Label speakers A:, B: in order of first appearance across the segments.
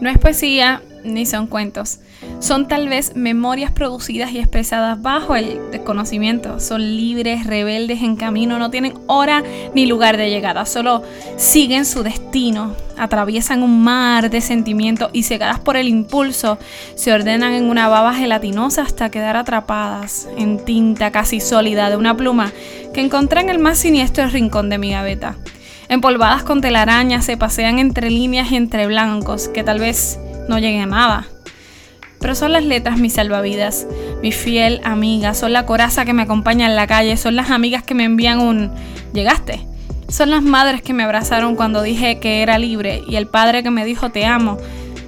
A: No es poesía ni son cuentos. Son tal vez memorias producidas y expresadas bajo el desconocimiento. Son libres, rebeldes en camino, no tienen hora ni lugar de llegada, solo siguen su destino, atraviesan un mar de sentimientos y cegadas por el impulso, se ordenan en una baba gelatinosa hasta quedar atrapadas en tinta casi sólida de una pluma que encontré en el más siniestro rincón de mi gaveta. Empolvadas con telarañas se pasean entre líneas y entre blancos que tal vez no lleguen a nada pero son las letras mis salvavidas, mi fiel amiga, son la coraza que me acompaña en la calle, son las amigas que me envían un llegaste. Son las madres que me abrazaron cuando dije que era libre y el padre que me dijo te amo.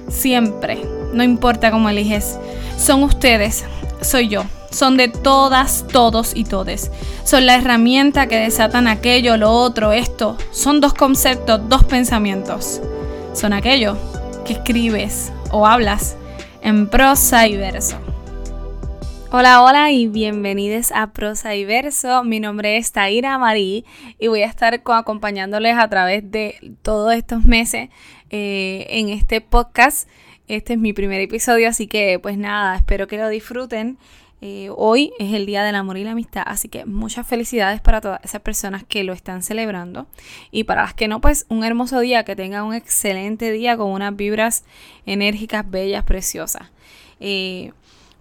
A: Siempre, no importa cómo eliges. Son ustedes, soy yo. Son de todas, todos y todes. Son la herramienta que desatan aquello, lo otro, esto. Son dos conceptos, dos pensamientos. Son aquello que escribes o hablas en prosa y verso. Hola, hola y bienvenidos a Prosa y Verso. Mi nombre es Taira Marí y voy a estar acompañándoles a través de todos estos meses eh, en este podcast. Este es mi primer episodio, así que pues nada, espero que lo disfruten. Eh, hoy es el Día del Amor y la Amistad, así que muchas felicidades para todas esas personas que lo están celebrando. Y para las que no, pues un hermoso día, que tengan un excelente día con unas vibras enérgicas, bellas, preciosas. Eh,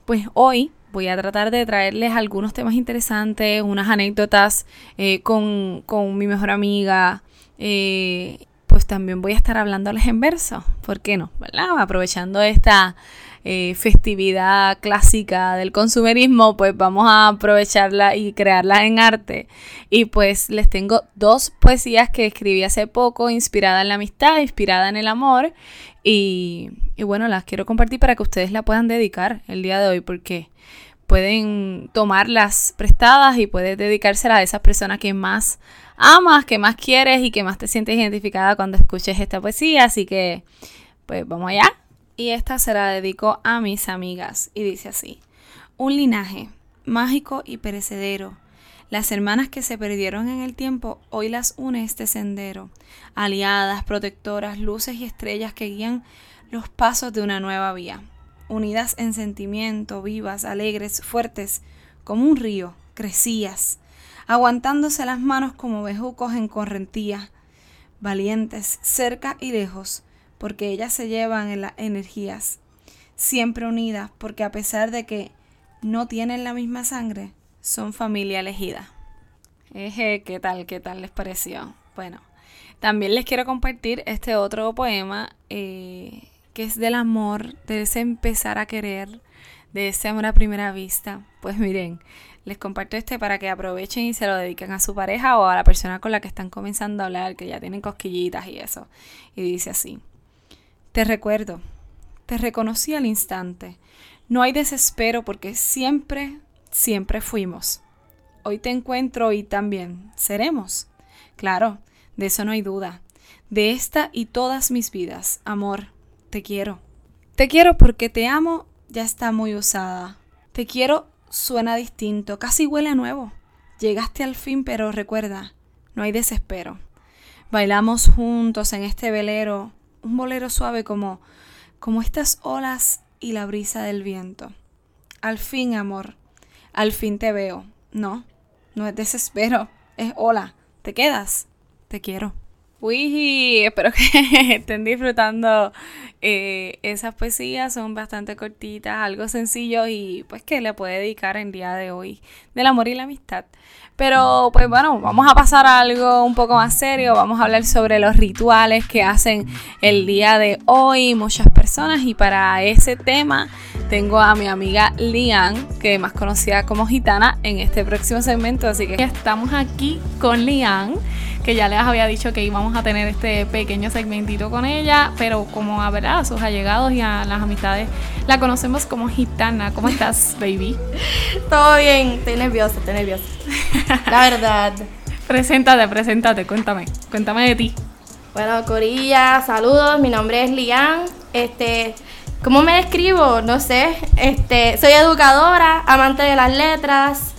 A: pues hoy voy a tratar de traerles algunos temas interesantes, unas anécdotas eh, con, con, mi mejor amiga. pues también voy a estar hablándoles en verso, ¿por qué no? ¿verdad? Aprovechando esta eh, festividad clásica del consumerismo, pues vamos a aprovecharla y crearla en arte. Y pues les tengo dos poesías que escribí hace poco, inspirada en la amistad, inspirada en el amor. Y, bueno, las quiero compartir para que ustedes la puedan dedicar el día de hoy, porque pueden tomarlas prestadas y puedes dedicárselas a esas personas que más amas, que más quieres y que más te sientes identificada cuando escuches esta poesía. Así que, pues vamos allá y esta se la dedico a mis amigas. Y dice así, un linaje mágico y perecedero. Las hermanas que se perdieron en el tiempo, hoy las une este sendero, aliadas, protectoras, luces y estrellas que guían los pasos de una nueva vía, unidas en sentimiento, vivas, alegres, fuertes, como un río, crecías, aguantándose las manos como bejucos en correntía, valientes, cerca y lejos, porque ellas se llevan en las energías, siempre unidas, porque a pesar de que no tienen la misma sangre, son familia elegida. Eje, ¿qué tal? ¿Qué tal les pareció? Bueno, también les quiero compartir este otro poema eh, que es del amor, de ese empezar a querer, de ese amor a primera vista. Pues miren, les comparto este para que aprovechen y se lo dediquen a su pareja o a la persona con la que están comenzando a hablar, que ya tienen cosquillitas y eso. Y dice así. Te recuerdo, te reconocí al instante. No hay desespero porque siempre, siempre fuimos. Hoy te encuentro y también seremos. Claro, de eso no hay duda. De esta y todas mis vidas, amor, te quiero. Te quiero porque te amo ya está muy usada. Te quiero suena distinto, casi huele a nuevo. Llegaste al fin, pero recuerda, no hay desespero. Bailamos juntos en este velero un bolero suave como, como estas olas y la brisa del viento. Al fin, amor, al fin te veo. No, no es desespero, es hola, ¿te quedas? Te quiero. Uy, espero que estén disfrutando eh, esas poesías. Son bastante cortitas, algo sencillo y pues que le puede dedicar en día de hoy del amor y la amistad. Pero pues bueno, vamos a pasar a algo un poco más serio. Vamos a hablar sobre los rituales que hacen el día de hoy muchas personas y para ese tema tengo a mi amiga Lian, que es más conocida como Gitana, en este próximo segmento. Así que estamos aquí con Lian que ya les había dicho que íbamos a tener este pequeño segmentito con ella, pero como a, ¿verdad? a sus allegados y a las amistades la conocemos como Gitana. ¿Cómo estás, baby?
B: Todo bien, estoy nerviosa, estoy nerviosa. La verdad.
A: preséntate, preséntate, cuéntame, cuéntame de ti.
B: Bueno, Corilla, saludos, mi nombre es Lian. Este, ¿cómo me describo? No sé. Este, soy educadora, amante de las letras,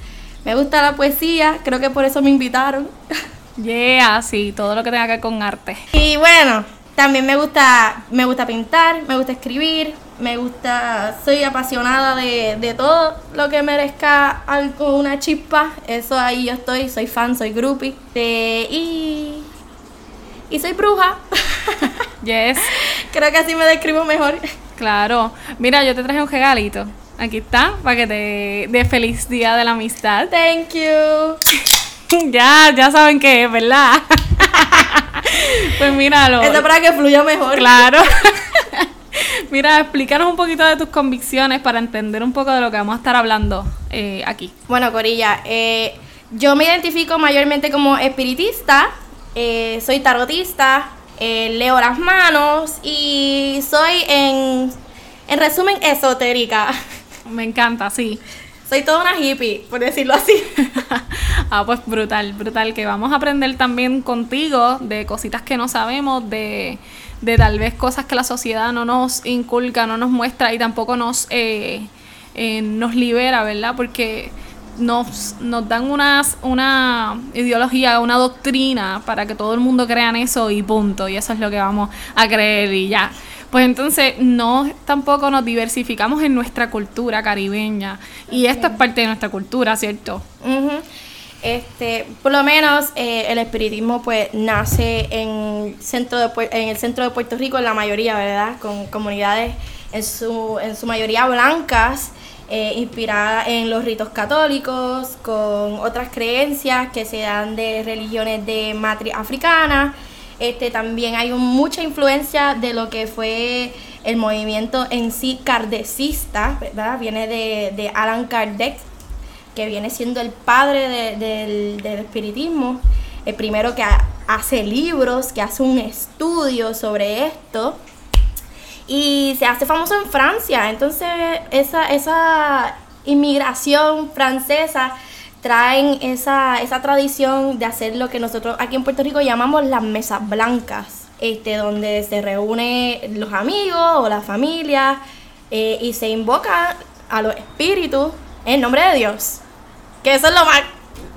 B: me gusta la poesía, creo que por eso me invitaron.
A: Yeah, sí, todo lo que tenga que ver con arte.
B: Y bueno, también me gusta, me gusta pintar, me gusta escribir, me gusta, soy apasionada de, de todo lo que merezca algo, una chispa. Eso ahí yo estoy, soy fan, soy groupie. De, y, y soy bruja.
A: Yes.
B: Creo que así me describo mejor.
A: Claro. Mira, yo te traje un regalito. Aquí está, para que te dé feliz día de la amistad.
B: Thank you.
A: ya, ya saben qué es, ¿verdad? pues míralo.
B: Esto para que fluya mejor.
A: Claro. Mira, explícanos un poquito de tus convicciones para entender un poco de lo que vamos a estar hablando eh, aquí.
B: Bueno, Corilla, eh, yo me identifico mayormente como espiritista, eh, soy tarotista, leo las manos y soy en, en resumen esotérica.
A: Me encanta, sí.
B: Soy toda una hippie, por decirlo así.
A: ah, pues brutal, brutal, que vamos a aprender también contigo de cositas que no sabemos, de, de tal vez cosas que la sociedad no nos inculca, no nos muestra y tampoco nos, eh, eh, nos libera, ¿verdad? Porque nos, nos dan unas, una ideología, una doctrina para que todo el mundo crea en eso y punto. Y eso es lo que vamos a creer y ya. Pues entonces no tampoco nos diversificamos en nuestra cultura caribeña. Y esto es parte de nuestra cultura, ¿cierto?
B: Ujú. Este, por lo menos eh, el espiritismo pues nace en, centro de, en el centro de Puerto Rico, en la mayoría, ¿verdad? Con comunidades en su, en su mayoría blancas, eh, inspiradas en los ritos católicos, con otras creencias que se dan de religiones de matriz africana. Este, también hay mucha influencia de lo que fue el movimiento en sí kardecista, ¿verdad? Viene de, de Alan Kardec, que viene siendo el padre de- del, espiritismo, el primero que ha- hace libros, que hace un estudio sobre esto. Y se hace famoso en Francia. Entonces, esa, esa inmigración francesa traen esa, esa tradición de hacer lo que nosotros aquí en Puerto Rico llamamos las mesas blancas, este, donde se reúnen los amigos o la familia eh, y se invoca a los espíritus en nombre de Dios. Que eso es lo más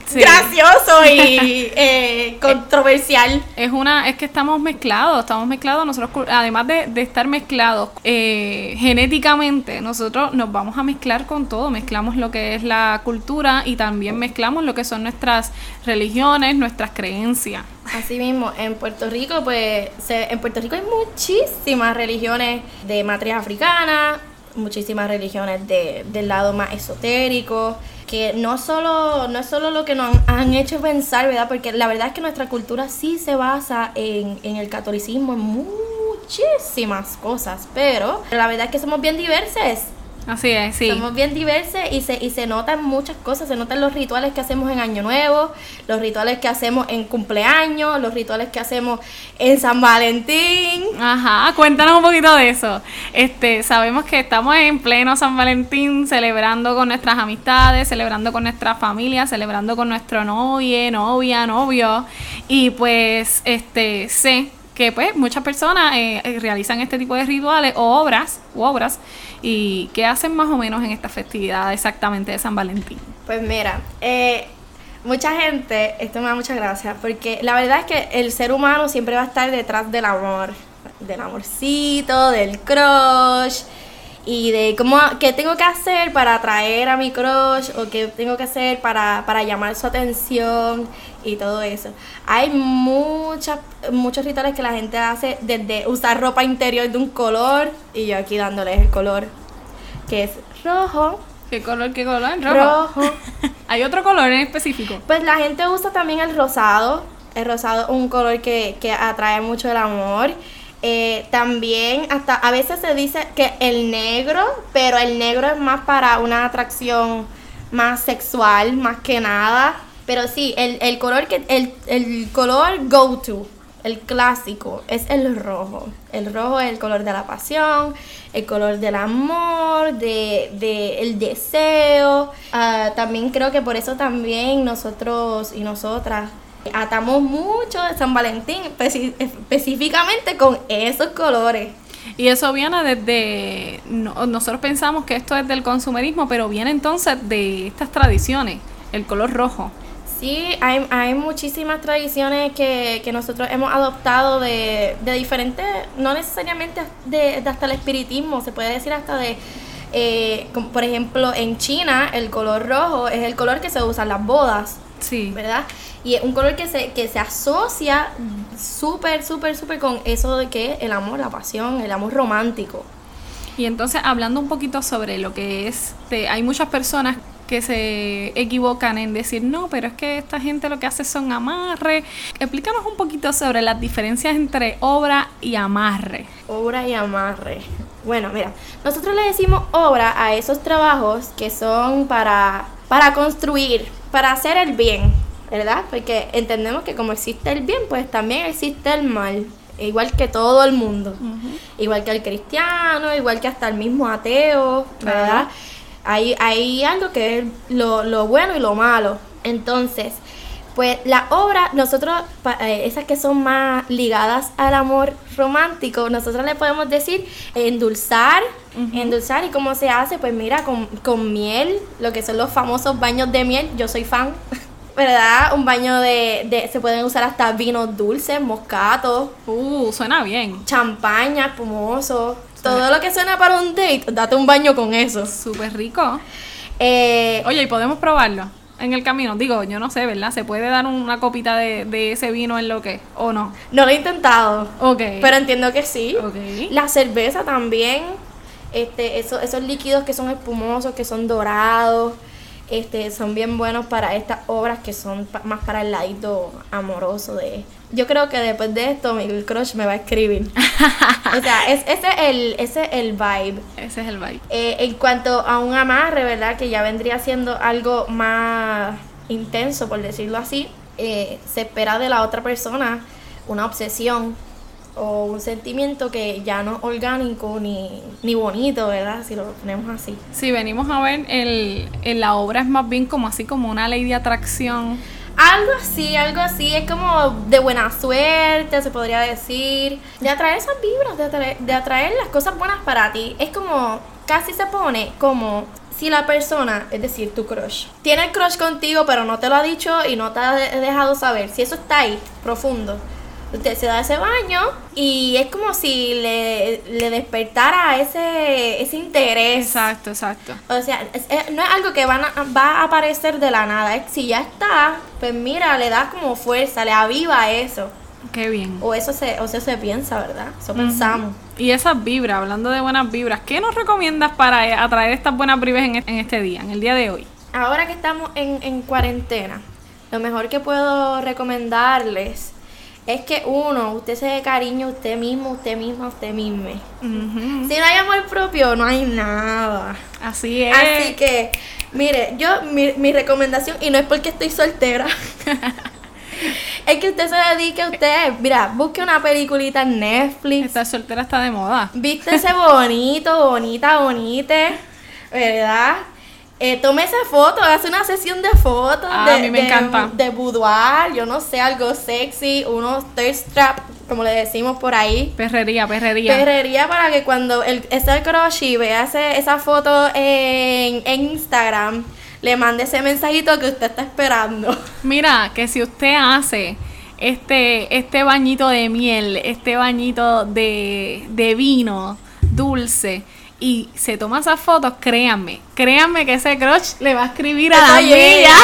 A: Sí.
B: gracioso y eh, controversial.
A: Es una, es que estamos mezclados, estamos mezclados, nosotros, además de, de estar mezclados eh, genéticamente, nosotros nos vamos a mezclar con todo, mezclamos lo que es la cultura y también mezclamos lo que son nuestras religiones, nuestras creencias.
B: Así mismo, en Puerto Rico, pues, se- en Puerto Rico hay muchísimas religiones de matriz africana, muchísimas religiones de, del lado más esotérico, que no solo, no es solo lo que nos han, hecho pensar, ¿verdad? Porque la verdad es que nuestra cultura sí se basa en, en el catolicismo, en muchísimas cosas, pero la verdad es que somos bien diversos.
A: Así es, sí.
B: Somos bien diversos y se, y se notan muchas cosas. Se notan los rituales que hacemos en Año Nuevo, los rituales que hacemos en cumpleaños, los rituales que hacemos en San Valentín.
A: Ajá, cuéntanos un poquito de eso. Este, sabemos que estamos en pleno San Valentín, celebrando con nuestras amistades, celebrando con nuestra familia, celebrando con nuestro novio, novia, novio. Y pues, este, sé que pues muchas personas eh, eh, realizan este tipo de rituales o obras, u obras, y qué hacen más o menos en esta festividad exactamente de San Valentín.
B: Pues mira, eh, mucha gente, esto me da mucha gracia, porque la verdad es que el ser humano siempre va a estar detrás del amor, del amorcito, del crush, y de cómo, qué tengo que hacer para atraer a mi crush, o qué tengo que hacer para, para llamar su atención, y todo eso. Hay muchas, muchos rituales que la gente hace desde usar ropa interior de un color, y yo aquí dándoles el color, que es rojo,
A: ¿Qué color, qué color? Rojo.
B: rojo.
A: ¿Hay otro color en específico?
B: Pues la gente usa también el rosado. El rosado es un color que, que atrae mucho el amor. Eh, también hasta a veces se dice que el negro, pero el negro es más para una atracción más sexual, más que nada. Pero sí, el, el color que el, el color go to, el clásico, es el rojo. El rojo es el color de la pasión, el color del amor, de, de el deseo. Ah, también creo que por eso también nosotros y nosotras atamos mucho de San Valentín, específicamente con esos colores.
A: Y eso viene desde, no- nosotros pensamos que esto es del consumerismo, pero viene entonces de estas tradiciones, el color rojo.
B: Sí, hay, hay muchísimas tradiciones que, que nosotros hemos adoptado de, de diferentes, no necesariamente de, de hasta el espiritismo, se puede decir hasta de, eh, como por ejemplo, en China el color rojo es el color que se usa en las bodas,
A: Sí.
B: ¿verdad? Y es un color que se, que se asocia súper, súper, súper con eso de que el amor, la pasión, el amor romántico.
A: Y entonces, hablando un poquito sobre lo que es, de- hay muchas personas que se equivocan en decir, no, pero es que esta gente lo que hace son amarre. Explícanos un poquito sobre las diferencias entre obra y amarre.
B: Obra y amarre. Bueno, mira, nosotros le decimos obra a esos trabajos que son para, para construir, para hacer el bien, ¿verdad? Porque entendemos que como existe el bien, pues también existe el mal, igual que todo el mundo, igual que el cristiano, igual que hasta el mismo ateo, ¿verdad? Hay, hay algo que es lo, lo bueno y lo malo. Entonces, pues la obra, nosotros, eh, esas que son más ligadas al amor romántico, nosotros le podemos decir endulzar, endulzar y cómo se hace, pues mira, con, con miel, lo que son los famosos baños de miel, yo soy fan, ¿verdad? Un baño de, de se pueden usar hasta vinos dulces, moscatos,
A: Uh, suena bien.
B: champaña, espumoso, todo lo que suena para un date, date un baño con eso.
A: Súper rico.
B: Eh,
A: Oye, ¿y podemos probarlo en el camino? Digo, yo no sé, ¿verdad? ¿Se puede dar una copita de, de ese vino en lo que? ¿O no?
B: no lo he intentado.
A: Ok.
B: Pero entiendo que sí.
A: Ok.
B: La cerveza también, este, eso- esos líquidos que son espumosos, que son dorados, este, son bien buenos para estas obras que son pa- más para el ladito amoroso de... Yo creo que después de esto mi crush me va a escribir. o sea, es, ese es el, ese es el vibe.
A: Ese es el vibe.
B: Eh, en cuanto a un amarre, ¿verdad? Que ya vendría siendo algo más intenso, por decirlo así, eh, se espera de la otra persona una obsesión o un sentimiento que ya no es orgánico ni, ni bonito, ¿verdad? Si lo ponemos así.
A: Si venimos a ver, el, el- la obra es más bien como así, como una ley de atracción.
B: Algo así, algo así, es como de buena suerte, se podría decir. De atraer esas vibras, de atraer, de atraer las cosas buenas para ti. Es como, casi se pone como si la persona, es decir, tu crush, tiene el crush contigo, pero no te lo ha dicho y no te ha de- dejado saber. Si eso está ahí, profundo. Usted se da ese baño y es como si le, le despertara ese, ese interés.
A: Exacto, exacto.
B: O sea, es- es- no es algo que van a- va a aparecer de la nada. Es, si ya está, pues mira, le das como fuerza, le aviva eso.
A: Qué bien.
B: O eso se, o eso se piensa, ¿verdad? Eso pensamos.
A: Y esas vibras, hablando de buenas vibras, ¿qué nos recomiendas para eh, atraer estas buenas vibras en, en este día, en el día de hoy?
B: Ahora que estamos en, en cuarentena, lo mejor que puedo recomendarles es que uno, usted se dé cariño a usted mismo, usted misma, usted misma.
A: Ujú.
B: Si no hay amor propio, no hay nada.
A: Así es.
B: Así que, mire, yo, mi, mi recomendación, y no es porque estoy soltera, es que usted se dedique a usted. Mira, busque una peliculita en Netflix,
A: Estar soltera está de moda.
B: vístese bonito, bonita, bonite, ¿verdad? Eh, tómese fotos, hace una sesión de fotos.
A: Ah,
B: de,
A: a mí me
B: de-
A: encanta.
B: De boudoir, yo no sé, algo sexy, unos thirst trap, como le decimos por ahí.
A: Perrería, perrería.
B: Perrería para que cuando el, ese crush vea ese- esa foto en, en Instagram, le mande ese mensajito que usted está esperando.
A: Mira, que si usted hace este, este bañito de miel, este bañito de, de vino dulce y se toma esas fotos, créanme, créanme que ese crush le va a escribir a la
B: Eso llega.
A: milla.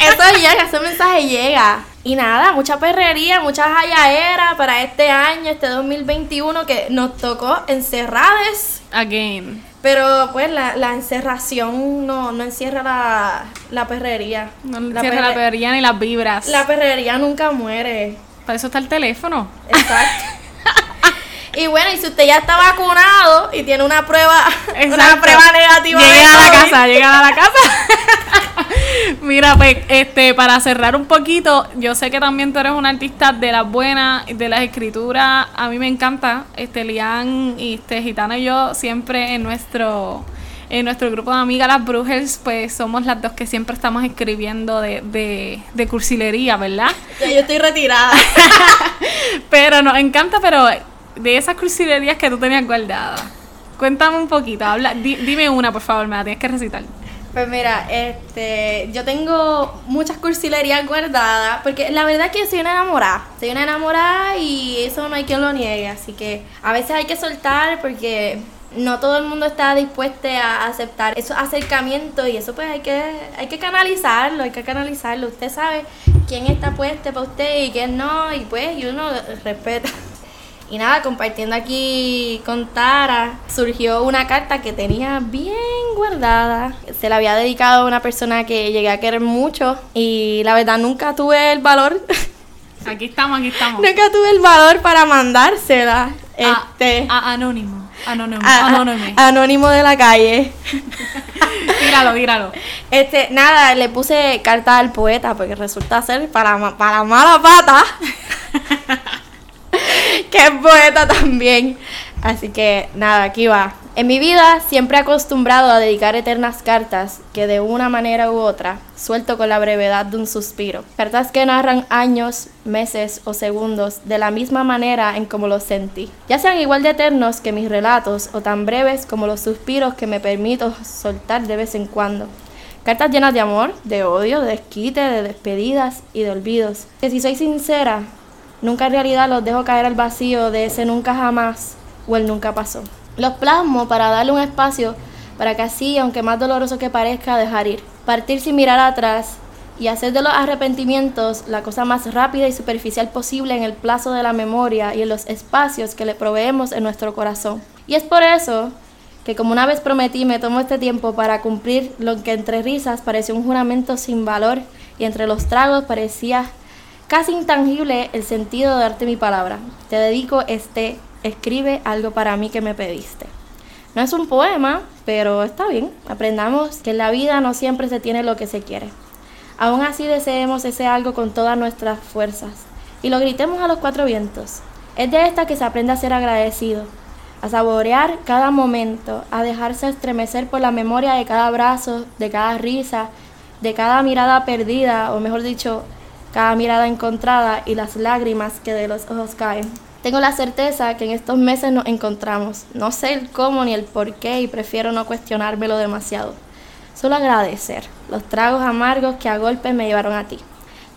B: Eso llega, ese mensaje llega. Y nada, mucha perrería, mucha jayaera para este año, este 2021 que nos tocó encerradas.
A: Again.
B: Pero pues la, la encerración no, no encierra la, la perrería.
A: No
B: la,
A: cierra la
B: perre-
A: perrería ni las vibras.
B: la perrería nunca muere.
A: Para eso está el teléfono.
B: Exacto. y bueno, y si usted ya está vacunado y tiene una prueba, una
A: Exacto.
B: prueba negativa de
A: Llegué a la casa, llegué a la casa. Mira, pues, este, para cerrar un poquito, yo sé que también tú eres una artista de las buenas, de las escrituras. A mí me encanta, este, Lian y este, Gitana y yo siempre en nuestro, en nuestro grupo de amigas las Brujers, pues somos las dos que siempre estamos escribiendo de, de, de cursilería, ¿verdad?
B: Ya yo estoy retirada.
A: Pero nos encanta, pero de esas cursilerías que tú tenías guardadas. Cuéntame un poquito, habla, di- dime una, por favor, me la tienes que recitar.
B: Pues mira, este, yo tengo muchas cursilerías guardadas, porque la verdad es que soy una enamorada, soy una enamorada y eso no hay quien lo niegue, así que a veces hay que soltar porque no todo el mundo está dispuesto a aceptar esos acercamientos y eso pues hay que, hay que canalizarlo, hay que canalizarlo. Usted sabe quién está puesto para usted y quién no, y pues y uno respeta. Y nada, compartiendo aquí con Tara, surgió una carta que tenía bien guardada. Se la había dedicado a una persona que llegué a querer mucho y la verdad nunca tuve el valor.
A: Aquí estamos, aquí estamos.
B: nunca tuve el valor para mandársela. este,
A: a anónimo. Anónimo, anónimo.
B: Anónimo de la calle.
A: tíralo, tíralo.
B: Este, nada, le puse carta al poeta porque resulta ser para, para mala pata. Que es poeta también. Así que nada, aquí va. En mi vida siempre he acostumbrado a dedicar eternas cartas que de una manera u otra suelto con la brevedad de un suspiro. Cartas que narran años, meses o segundos de la misma manera en como los sentí. Ya sean igual de eternos que mis relatos o tan breves como los suspiros que me permito soltar de vez en cuando. Cartas llenas de amor, de odio, de desquite, de despedidas y de olvidos. Que si soy sincera, nunca en realidad los dejo caer al vacío de ese nunca jamás o el nunca pasó. Los plasmo para darle un espacio para que así, aunque más doloroso que parezca, dejar ir. Partir sin mirar atrás y hacer de los arrepentimientos la cosa más rápida y superficial posible en el plazo de la memoria y en los espacios que le proveemos en nuestro corazón. Y es por eso que como una vez prometí me tomo este tiempo para cumplir lo que entre risas pareció un juramento sin valor y entre los tragos parecía casi intangible el sentido de darte mi palabra. Te dedico este escribe algo para mí que me pediste. No es un poema, pero está bien. Aprendamos que en la vida no siempre se tiene lo que se quiere. Aún así deseemos ese algo con todas nuestras fuerzas y lo gritemos a los cuatro vientos. Es de esta que se aprende a ser agradecido, a saborear cada momento, a dejarse estremecer por la memoria de cada abrazo, de cada risa, de cada mirada perdida, o mejor dicho, cada mirada encontrada y las lágrimas que de los ojos caen. Tengo la certeza que en estos meses nos encontramos. No sé el cómo ni el por qué y prefiero no cuestionármelo demasiado. Solo agradecer los tragos amargos que a golpes me llevaron a ti.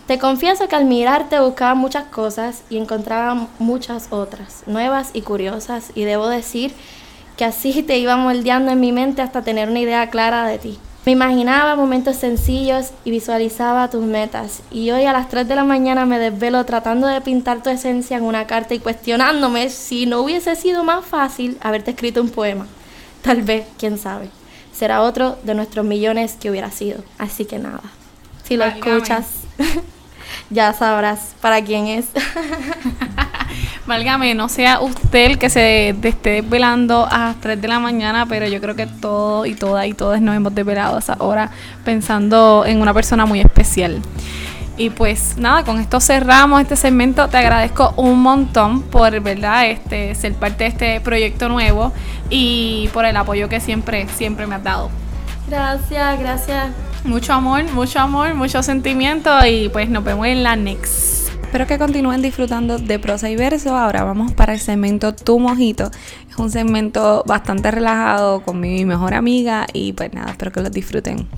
B: Te confieso que al mirarte buscaba muchas cosas y encontraba muchas otras, nuevas y curiosas, y debo decir que así te iba moldeando en mi mente hasta tener una idea clara de ti. Me imaginaba momentos sencillos y visualizaba tus metas. Y hoy a las 3 de la mañana me desvelo tratando de pintar tu esencia en una carta y cuestionándome si no hubiese sido más fácil haberte escrito un poema. Tal vez, quién sabe. Será otro de nuestros millones que hubiera sido. Así que nada. Si lo escuchas, ya sabrás para quién es.
A: Válgame, no sea usted el que se esté desvelando a las 3 de la mañana, pero yo creo que todo y todas y todos nos hemos desvelado a esa hora pensando en una persona muy especial. Y pues nada, con esto cerramos este segmento. Te agradezco un montón por verdad este ser parte de este proyecto nuevo y por el apoyo que siempre, siempre me has dado.
B: Gracias, gracias.
A: Mucho amor, mucho amor, mucho sentimiento y pues nos vemos en la next. Espero que continúen disfrutando de prosa y verso. Ahora vamos para el segmento Tu Mojito. Es un segmento bastante relajado con mi mejor amiga y pues nada, espero que lo disfruten.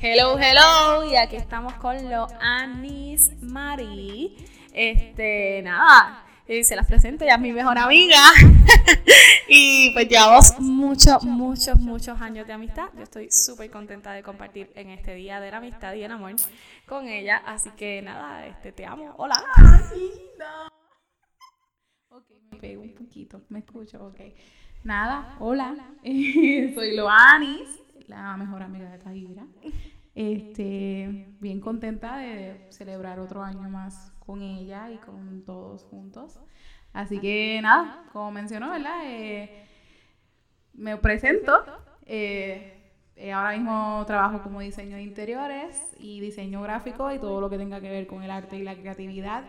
A: Hello, hello, y aquí estamos con lo Anis Marie. Este, nada, y se las presento, ya es mi mejor amiga. y pues llevamos muchos, muchos, muchos años de amistad. Yo estoy súper contenta de compartir en este día de la amistad y el amor con ella. Así que nada, este te amo. Hola. Ok, me pego un poquito, me escucho, ok. Nada, hola. Soy Loanis, la mejor amiga de Tahira. Este, bien contenta de celebrar otro año más con ella y con todos juntos. Así que nada, como mencionó, ¿verdad? Eh, me presento. Eh, eh, ahora mismo trabajo como diseño de interiores y diseño gráfico y todo lo que tenga que ver con el arte y la creatividad.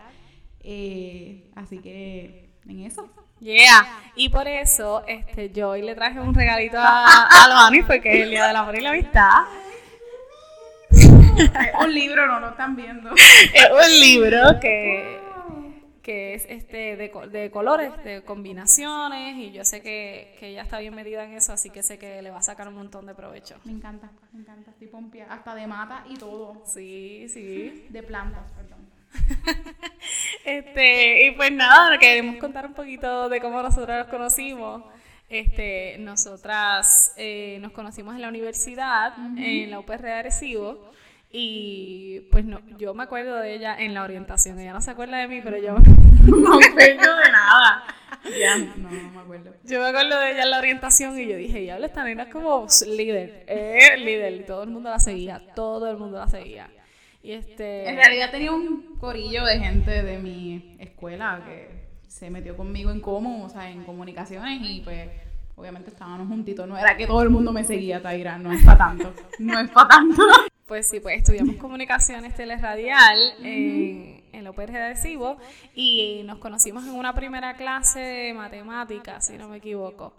A: así que en eso. Yeah. Y por eso este, yo hoy le traje un regalito a, a porque es el Día del Amor y la Amistad.
C: Es un libro, no lo están viendo.
A: Es un libro que, que es este de, de colores, de combinaciones, y yo sé que, que, ella está bien metida en eso, así que sé que le va a sacar un montón de provecho.
C: Me encanta, me encanta, estoy hasta de mata y todo.
A: Sí, sí.
C: De plantas, perdón.
A: este, y pues nada, queremos contar un poquito de cómo nosotros nos conocimos. Este, nosotras eh, nos conocimos en la universidad, en la UPR de Arecibo, y pues no, yo me acuerdo de ella en la orientación. Ella no se acuerda de mí, pero yo
C: no me acuerdo de nada. Ya, no, no me acuerdo.
A: Yo me acuerdo de ella en la orientación y yo dije, diablo, esta nena es como líder, eh, líder. Y todo el mundo la seguía, todo el mundo la seguía. Y este...
C: En realidad tenía un corillo de gente de mi escuela que se metió conmigo en cómo, o sea, en comunicaciones y pues obviamente estábamos juntitos. No era que todo el mundo me seguía, Taira, no es para tanto, no es para tanto.
A: Pues sí, pues estudiamos comunicaciones teleradial en, en la UPR de Arecibo y nos conocimos en una primera clase de matemáticas, si no me equivoco.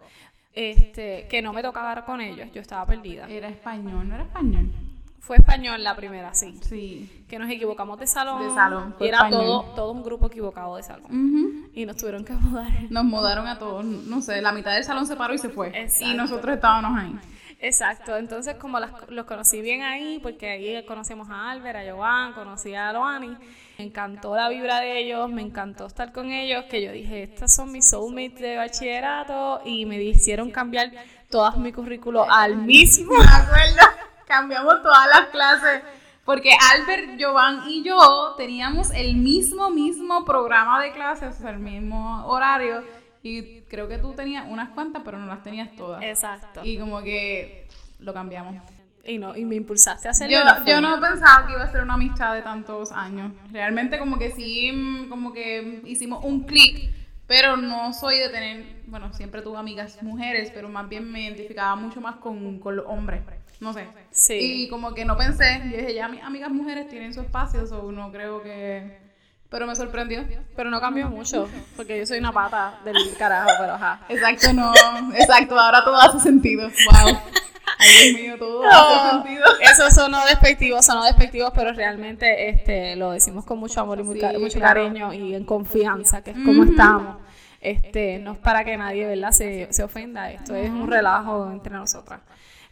A: Este, que no me tocaba con ellos, yo estaba perdida.
C: Era español, no era español.
A: Fue español la primera, sí.
C: Sí.
A: Que nos equivocamos de salón.
C: De salón.
A: Y era todo, todo un grupo equivocado de salón. Y nos tuvieron que mudar.
C: Nos mudaron a todos. No sé, la mitad del salón se paró y se fue. Y nosotros estábamos ahí.
A: Exacto, entonces como los conocí bien ahí, porque ahí conocimos a Albert, a Joan, conocí a Loani, me encantó la vibra de ellos, me encantó estar con ellos, que yo dije, estas son mis soulmates de bachillerato y me hicieron cambiar todas mi currículo al mismo.
C: Me acuerdo, cambiamos todas las clases. Porque Albert, Joan y yo teníamos el mismo, mismo programa de clases, el mismo horario y creo que tú tenías unas cuantas, pero no las tenías todas.
A: Exacto.
C: Y como que lo cambiamos.
A: Y no, y me impulsaste a hacerlo.
C: Yo, yo no pensaba que iba a ser una amistad de tantos años. Realmente como que sí, como que hicimos un clic, pero no soy de tener, bueno, siempre tuve amigas mujeres, pero más bien me identificaba mucho más con, con los hombres. No sé.
A: Sí.
C: Y como que no pensé, yo dije, ya mis amigas mujeres tienen su espacio, o no creo que pero me sorprendió.
A: Pero no cambió mucho, porque yo soy una pata del carajo, pero ajá.
C: Exacto, no. Exacto, ahora todo hace sentido. Wow. Ay, Dios mío, todo hace sentido.
A: Eso sonó despectivo, sonó despectivo, pero realmente este, lo decimos con mucho amor y mucho cariño y en confianza, que es como estamos. Este, no es para que nadie, ¿verdad?, se, se ofenda. Esto es un relajo entre nosotras.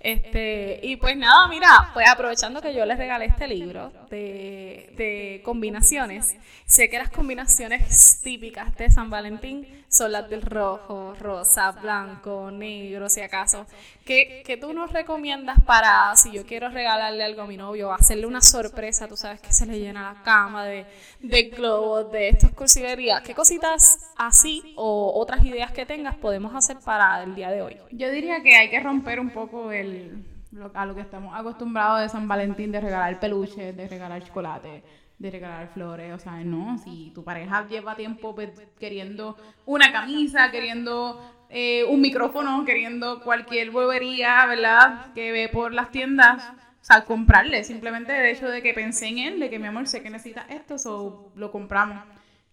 A: Este, y pues nada, mira, pues aprovechando que yo les regalé este libro de, de, combinaciones, sé que las combinaciones típicas de San Valentín son las del rojo, rosa, blanco, negro, si acaso. ¿Qué, ¿Qué, tú nos recomiendas para, si yo quiero regalarle algo a mi novio, hacerle una sorpresa, tú sabes que se le llena la cama de, de globos, de estas cursilerías? ¿Qué cositas así o otras ideas que tengas podemos hacer para el día de hoy?
C: Yo diría que hay que romper un poco el a lo que estamos acostumbrados de San Valentín, de regalar peluches, de regalar chocolate, de regalar flores, o sea, no, si tu pareja lleva tiempo pues, queriendo una camisa, queriendo eh, un micrófono, queriendo cualquier bobería, ¿verdad? Que ve por las tiendas, o sea, comprarle, simplemente el hecho de que pensé en él, de que mi amor sé que necesita esto, o lo compramos.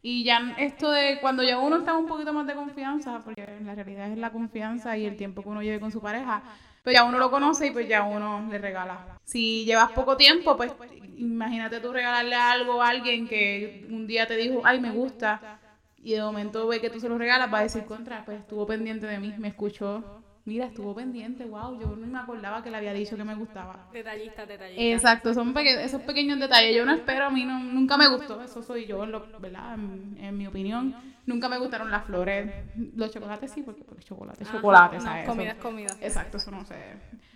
C: Y ya esto de cuando ya uno está un poquito más de confianza, porque la realidad es la confianza y el tiempo que uno lleve con su pareja, pues ya uno lo conoce y pues ya uno le regala. Si llevas poco tiempo, pues imagínate tú regalarle algo a alguien que un día te dijo, ay, me gusta, y de momento ve que tú se lo regalas, va a decir contra, pues estuvo pendiente de mí, me escuchó, mira, estuvo pendiente, wow, yo no me acordaba que le había dicho que me gustaba.
A: Detallista, detallista.
C: Exacto, son esos pequeños detalles, yo no espero, a mí no, nunca me gustó, eso soy yo, ¿verdad? En, mi opinión, nunca me gustaron las flores, los chocolates sí, porque, porque chocolate, chocolate, ¿sabes?
A: comida es comida.
C: Exacto, eso no sé.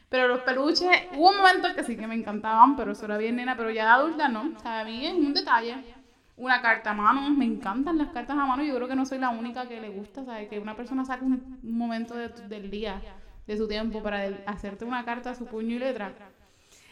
C: Pero los peluches, hubo un momento que sí que me encantaban, pero eso era bien nena, pero ya de adulta no, o sea, a mí es un detalle una carta a mano. Me encantan las cartas a mano. Yo creo que no soy la única que le gusta, ¿sabes? Que una persona saque un, momento del día, de su tiempo, para hacerte una carta a su puño y letra.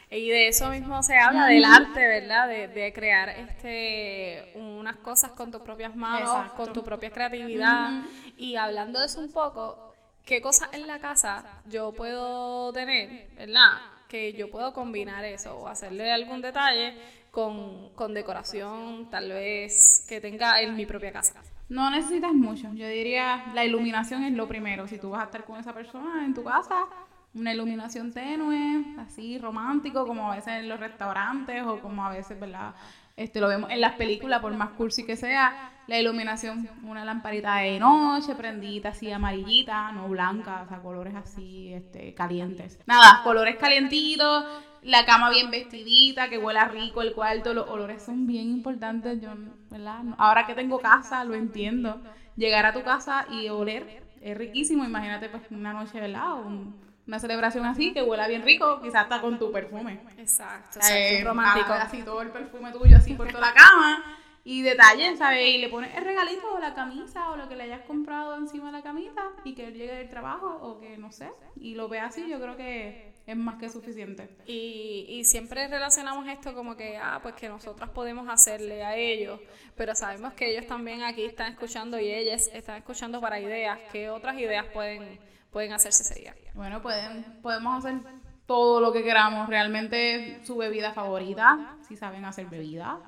A: Y de eso mismo se habla, del arte, ¿verdad? De, de, crear este unas cosas con tus propias manos, con tu propia creatividad. Y hablando de eso un poco, ¿qué cosas en la casa yo puedo tener, ¿verdad? Que yo puedo combinar eso o hacerle algún detalle con, decoración tal vez que tenga en mi propia casa.
C: No necesitas mucho. Yo diría la iluminación es lo primero. Si tú vas a estar con esa persona en tu casa, una iluminación tenue, así romántico, como a veces en los restaurantes o como a veces, ¿verdad? Este, lo vemos en las películas, por más cursi que sea, la iluminación, una lamparita de noche, prendita así amarillita, no blanca, o sea, colores así, este, calientes. Nada, colores calientitos, la cama bien vestidita, que huela rico el cuarto, los olores son bien importantes, yo, ¿verdad? Ahora que tengo casa, lo entiendo. Llegar a tu casa y oler es riquísimo, imagínate pues una noche, ¿verdad? una celebración así que huela bien rico, quizás hasta con tu perfume.
A: Exacto, romántico.
C: Así todo el perfume tuyo así por toda la cama y detalles, ¿sabes? Y le pones el regalito o la camisa o lo que le hayas comprado encima de la camisa y que él llegue del trabajo o que no sé, y lo vea así, yo creo que es más que suficiente.
A: Y, y siempre relacionamos esto como que, ah, pues que nosotras podemos hacerle a ellos, pero sabemos que ellos también aquí están escuchando y ellas están escuchando para ideas, ¿qué otras ideas pueden, pueden hacerse ese día?
C: Bueno, pueden, podemos hacer todo lo que queramos, realmente su bebida favorita, si saben hacer bebida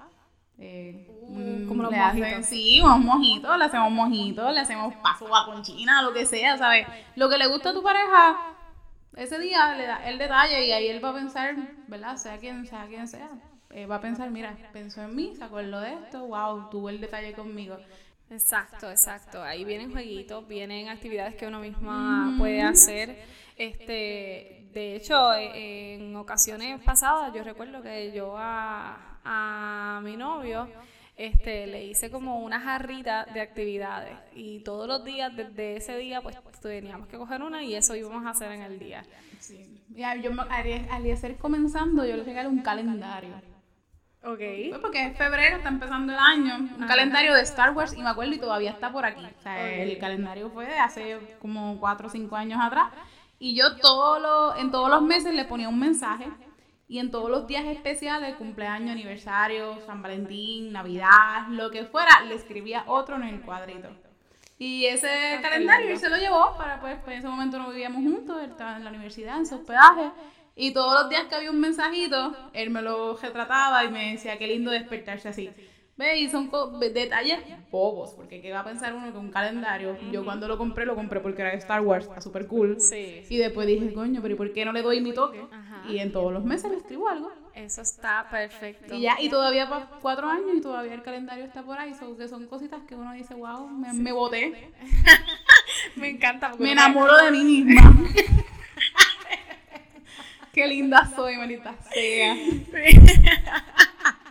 C: eh,
A: mm, como los mojitos.
C: sí, unos mojitos, le hacemos mojitos, le hacemos paso con china, lo que sea, ¿sabes? Lo que le gusta a tu pareja, ese día le da el detalle y ahí él va a pensar, ¿verdad? Sea quien sea, quien sea. Eh, va a pensar, mira, pensó en mí, se acordó de esto, wow, tuvo el detalle conmigo.
A: Exacto, exacto. Ahí vienen jueguitos, vienen actividades que uno misma puede hacer. Este, de hecho, en ocasiones pasadas, yo recuerdo que yo a, a mi novio, este, le hice como una jarrita de actividades y todos los días, desde ese día, pues teníamos que coger una y eso íbamos a hacer en el día.
C: Sí. Ya, yo al ir comenzando, yo le regalé un calendario.
A: Ok.
C: Pues porque es febrero, está empezando el año. Un calendario de Star Wars y me acuerdo y todavía está por aquí. O sea, el calendario fue de hace como 4 o 5 años atrás. Y yo todo lo, en todos los meses le ponía un mensaje y en todos los días especiales, cumpleaños, aniversario, San Valentín, Navidad, lo que fuera, le escribía otro en el cuadrito. Y ese calendario él se lo llevó para, pues, pues, en ese momento no vivíamos juntos, él estaba en la universidad, en su hospedaje. Y todos los días que había un mensajito, él me lo retrataba y me decía, qué lindo despertarse así. ¿Ve? Y son detalles bobos, porque ¿qué va a pensar uno que un calendario? Yo cuando lo compré, lo compré porque era de Star Wars, está súper cool.
A: Sí.
C: Y después dije, coño, pero ¿y por qué no le doy mi toque? Y en todos los meses le escribo algo.
A: Eso está perfecto.
C: Y ya, y todavía para cuatro años y todavía el calendario está por ahí, son, que son cositas que uno dice, wow, me, me boté.
A: me encanta.
C: Me enamoro de mí misma. Qué linda soy, manita sea.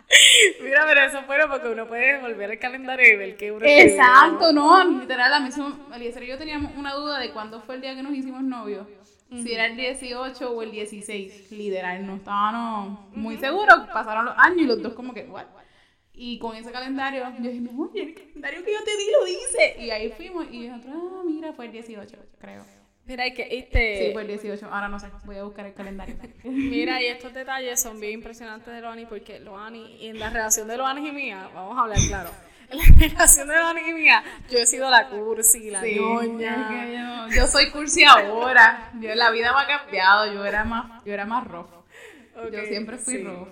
A: Mira, pero eso fue porque uno puede volver al calendario y ver que uno.
C: Exacto, no, literal, a mí Eliezer y yo teníamos una duda de cuándo fue el día que nos hicimos novios. Si era el 18 o el 16, literal, no estábamos muy seguros. Pasaron los años y los dos, como que, ¿what? Y con ese calendario, yo dije, oye, el calendario que yo te di lo dice. Y ahí fuimos y nosotros, ah, mira, fue el 18, creo.
A: Mira, que este...
C: Sí, fue el 18. Ahora no sé, voy a buscar el calendario.
A: Mira, y estos detalles son bien impresionantes de Loani porque Loani, y en la relación de Loani y mía, vamos a hablar claro, en la relación de Loani y mía, yo he sido la cursi, la sí,
C: yo, yo, soy cursi ahora. Yo, la vida me ha cambiado, yo era más, yo era más rojo yo siempre fui sí. no,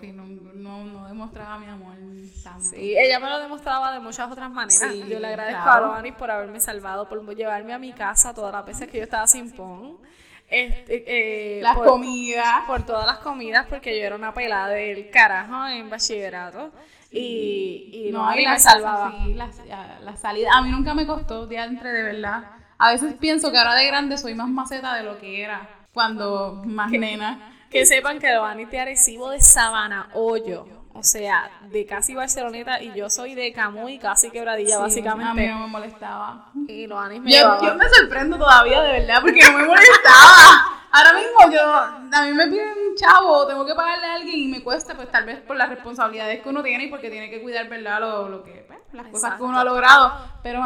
C: no, no, demostraba mi amor tanto.
A: Sí, ella me lo demostraba de muchas otras maneras. yo le agradezco a Loanis por haberme salvado, por llevarme a mi casa todas las veces que yo estaba sin pon. Este,
C: eh, las comidas.
A: Por todas las comidas, porque yo era una pelada del carajo en bachillerato. Y, y no, y me salvaba.
C: Sí, la, la, salida. A mí nunca me costó, de entre de verdad. A veces pienso que ahora de grande soy más maceta de lo que era cuando más nena.
A: Que sepan que Loani te recibo de Sabana Hoyo. O sea, de casi Barceloneta y yo soy de Camuy, casi quebradilla, básicamente.
C: A mí no me molestaba.
A: Y Loani me
C: yo, yo me sorprendo todavía, de verdad, porque no me molestaba. Ahora mismo yo, a mí me piden un chavo, tengo que pagarle a alguien y me cuesta, pues tal vez por las responsabilidades que uno tiene y porque tiene que cuidar, ¿verdad? Lo, lo que, pues, las cosas que uno ha logrado. Pero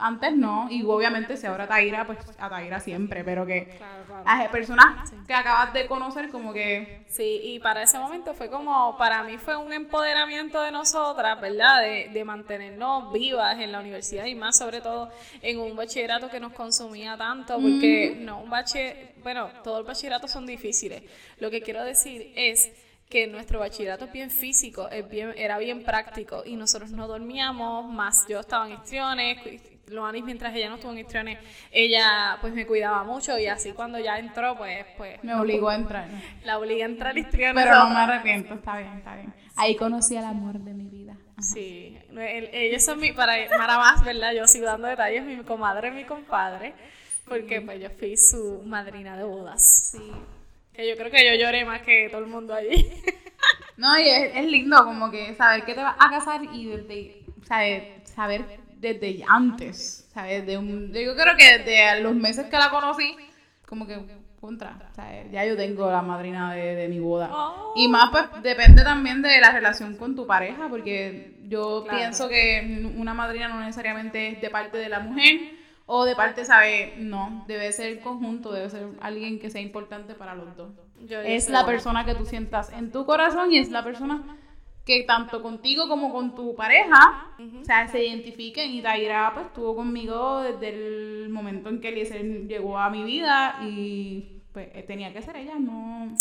C: antes no, y obviamente si ahora Taira, pues a Taira siempre, pero que las personas que acabas de conocer como que...
A: Sí, y para ese momento fue como, para mí fue un empoderamiento de nosotras, ¿verdad? De, de mantenernos vivas en la universidad y más sobre todo en un bachillerato que nos consumía tanto, porque no, un bachillerato, bueno, todos los bachilleratos son difíciles. Lo que quiero decir es que nuestro bachillerato es bien físico, es bien, era bien práctico y nosotros no dormíamos, más yo estaba en histriones, Loanis mientras ella no estuvo en histriones, ella pues me cuidaba mucho y así cuando ya entró pues... pues
C: me obligó a entrar.
A: La obligué a entrar a histriones.
C: Pero no me arrepiento, está bien, está bien. Ahí conocí al amor de mi vida.
A: Sí, ellos son mi, para, para más, ¿verdad? Yo sigo dando detalles, mi comadre, mi compadre, porque pues yo fui su madrina de bodas. Sí. Que yo creo que yo lloré más que todo el mundo allí.
C: No, y es, lindo como que saber que te vas a casar y desde, saber, saber desde antes, ¿sabes? De un, yo creo que desde los meses que la conocí, como que contra, ¿sabes? Ya yo tengo la madrina de, mi boda. Y más pues depende también de la relación con tu pareja, porque yo pienso que una madrina no necesariamente es de parte de la mujer, o de parte, ¿sabes? No, debe ser conjunto, debe ser alguien que sea importante para los dos. es la persona que tú sientas en tu corazón y es la persona que tanto contigo como con tu pareja, o sea, se identifiquen y Taira pues estuvo conmigo desde el momento en que Eliezer llegó a mi vida y pues tenía que ser ella, no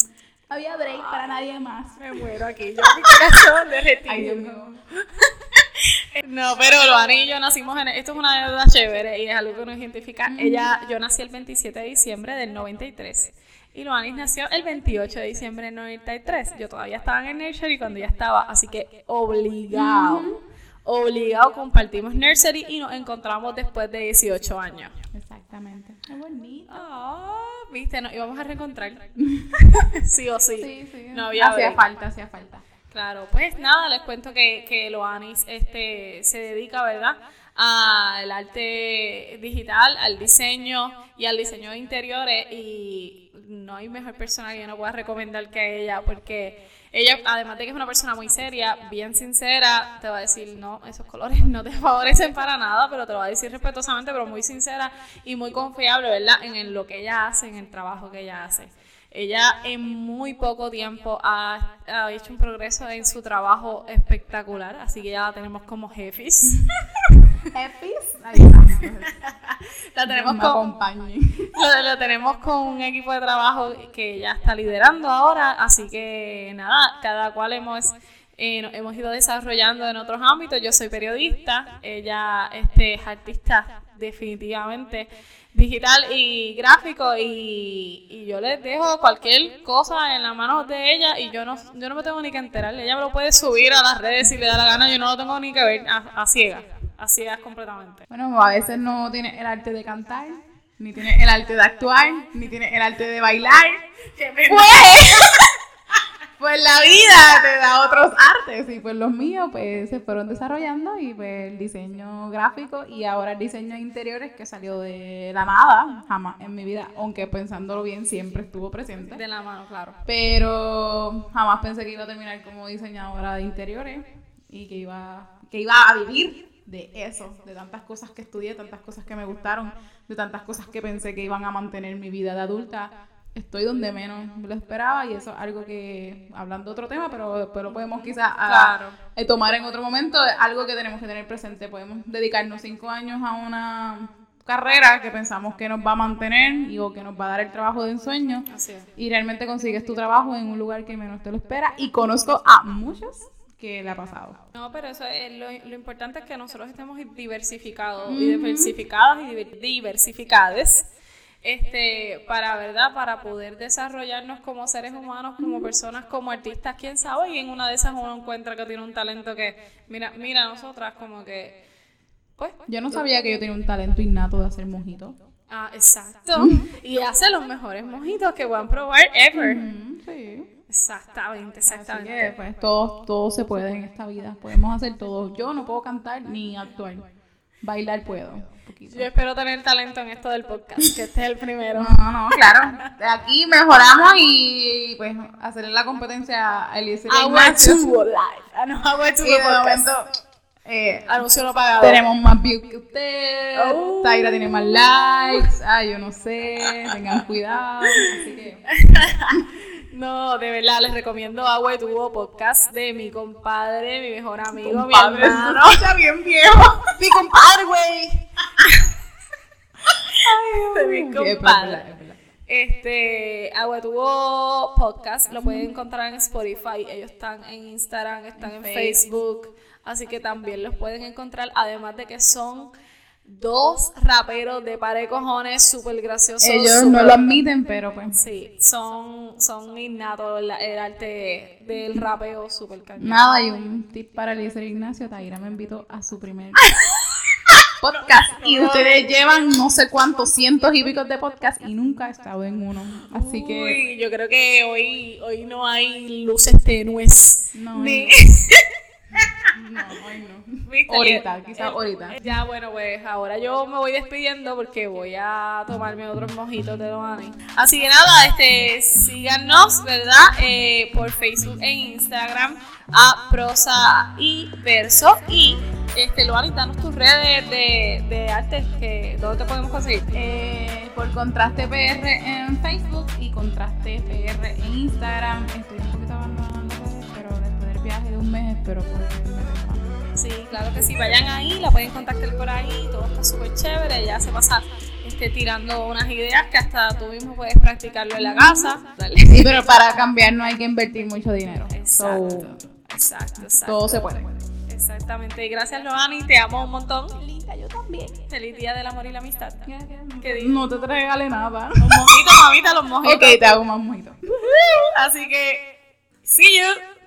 C: había break para nadie más.
A: Me muero aquí, yo mi corazón derretido. Ay, Dios mío. No, pero Luana y yo nacimos en. Esto es una deuda chévere y es algo que nos identifica. Ella, yo nací el 27 de diciembre del 93. Y Luanis nació el 28 de diciembre del 93. Yo todavía estaba en el nursery cuando ya estaba, así que obligado. Obligado compartimos nursery y nos encontramos después de 18 años.
C: Exactamente. Qué bonito.
A: Oh, viste, nos íbamos a reencontrar. sí o sí.
C: Sí, sí. No había hacía falta, hacía falta.
A: Claro, pues nada, les cuento que, que Loanis este, se dedica, ¿verdad? Al arte digital, al diseño y al diseño de interiores y no hay mejor persona que yo no pueda recomendar que ella porque ella, además de que es una persona muy seria, bien sincera, te va a decir, no, esos colores no te favorecen para nada, pero te lo va a decir respetuosamente, pero muy sincera y muy confiable, ¿verdad? En lo que ella hace, en el trabajo que ella hace. Ella en muy poco tiempo ha, hecho un progreso en su trabajo espectacular, así que ya la tenemos como jefes.
C: ¿Jefes?
A: la tenemos con, lo, tenemos con un equipo de trabajo que ella está liderando ahora, así que nada, cada cual hemos eh, hemos ido desarrollando en otros ámbitos. Yo soy periodista, ella este, es artista definitivamente digital y gráfico y, yo les dejo cualquier cosa en la mano de ella y yo no, yo no me tengo ni que enterar. Ella me lo puede subir a las redes si le da la gana, yo no lo tengo ni que ver a, ciegas, a ciegas completamente.
C: Bueno, a veces no tiene el arte de cantar, ni tiene el arte de actuar, ni tiene el arte de bailar. ¡Pues! pues la vida te da otros artes y pues los míos pues se fueron desarrollando y pues el diseño gráfico y ahora el diseño de interiores que salió de la nada, jamás en mi vida, aunque pensándolo bien siempre estuvo presente.
A: De la mano, claro.
C: Pero jamás pensé que iba a terminar como diseñadora de interiores y que iba, que iba a vivir de eso, de tantas cosas que estudié, tantas cosas que me gustaron, de tantas cosas que pensé que iban a mantener mi vida de adulta. Estoy donde menos lo esperaba y eso es algo que, hablando de otro tema, pero después lo podemos quizás eh, tomar en otro momento, algo que tenemos que tener presente. Podemos dedicarnos cinco años a una carrera que pensamos que nos va a mantener y o que nos va a dar el trabajo de ensueño y realmente consigues tu trabajo en un lugar que menos te lo espera. Y conozco a muchos que le ha pasado.
A: No, pero eso es lo, lo importante es que nosotros estemos diversificados y diversificadas y diversificadas este, para, ¿verdad? Para poder desarrollarnos como seres humanos, como personas, como artistas, quién sabe, y en una de esas uno encuentra que tiene un talento que, mira, mira, nosotras como que, pues...
C: Yo no sabía que yo tenía un talento innato de hacer mojitos.
A: Ah, exacto. Y hace los mejores mojitos que van a probar ever. sí. Exactamente, exactamente.
C: Así que, pues, todo, todo se puede en esta vida. Podemos hacer todo. Yo no puedo cantar ni actuar. Bailar puedo.
A: Yo espero tener talento en esto del podcast, que este es el primero.
C: No, no, claro. De aquí mejoramos y pues hacerle la competencia a Elise
A: I went to live. Ah, no, I went to momento,
C: eh, anuncio no pagado. Tenemos más views que usted. Oh. Taira tiene más likes. Ay, yo no sé. Tengan cuidado. Así que.
A: No, de verdad, les recomiendo Agua y Tubo podcast de mi compadre, mi mejor amigo, mi hermano.
C: Está bien viejo. mi compadre, güey.
A: de mi compadre. Este, Agua Tubo Podcast, lo pueden encontrar en Spotify, ellos están en Instagram, están en, Facebook, así que también los pueden encontrar, además de que son dos raperos de par de cojones súper graciosos.
C: Ellos no lo admiten, pero pues.
A: Sí, son, son innatos la- el arte del rapeo súper cañón.
C: Nada, y un tip para Eliezer Ignacio, Taira me invitó a su primer podcast y ustedes llevan no sé cuántos cientos y picos de podcast y nunca he estado en uno. Así que
A: Uy, yo creo que hoy, hoy no hay luces tenues.
C: No,
A: Ni-
C: no. Ahorita, quizás
A: el-
C: ahorita.
A: Ya, bueno, pues ahora yo me voy despidiendo porque voy a tomarme otros mojitos de Loani. Así que nada, este, síganos, ¿verdad? Eh, por Facebook e Instagram a Prosa y Verso. Y, este, Loani, danos tus redes de, de arte, que, ¿dónde te podemos conseguir?
C: Eh, por Contraste PR en Facebook y Contraste PR en Instagram. Estoy un mes espero poder.
A: Sí, claro que sí, vayan ahí, la pueden contactar por ahí, todo está súper chévere, ya se pasa este, tirando unas ideas que hasta tú mismo puedes practicarlo en la casa. Dale.
C: Sí, pero para cambiar no hay que invertir mucho dinero.
A: Exacto,
C: So,
A: exacto, exacto.
C: todo se puede.
A: Exactamente, y gracias Loani, te amo un montón. Linda, yo también. Feliz día del amor y la amistad.
C: No te regale nada.
A: Los mojitos, mamita, los mojitos.
C: Ok, te hago más mojito.
A: Así que, see you.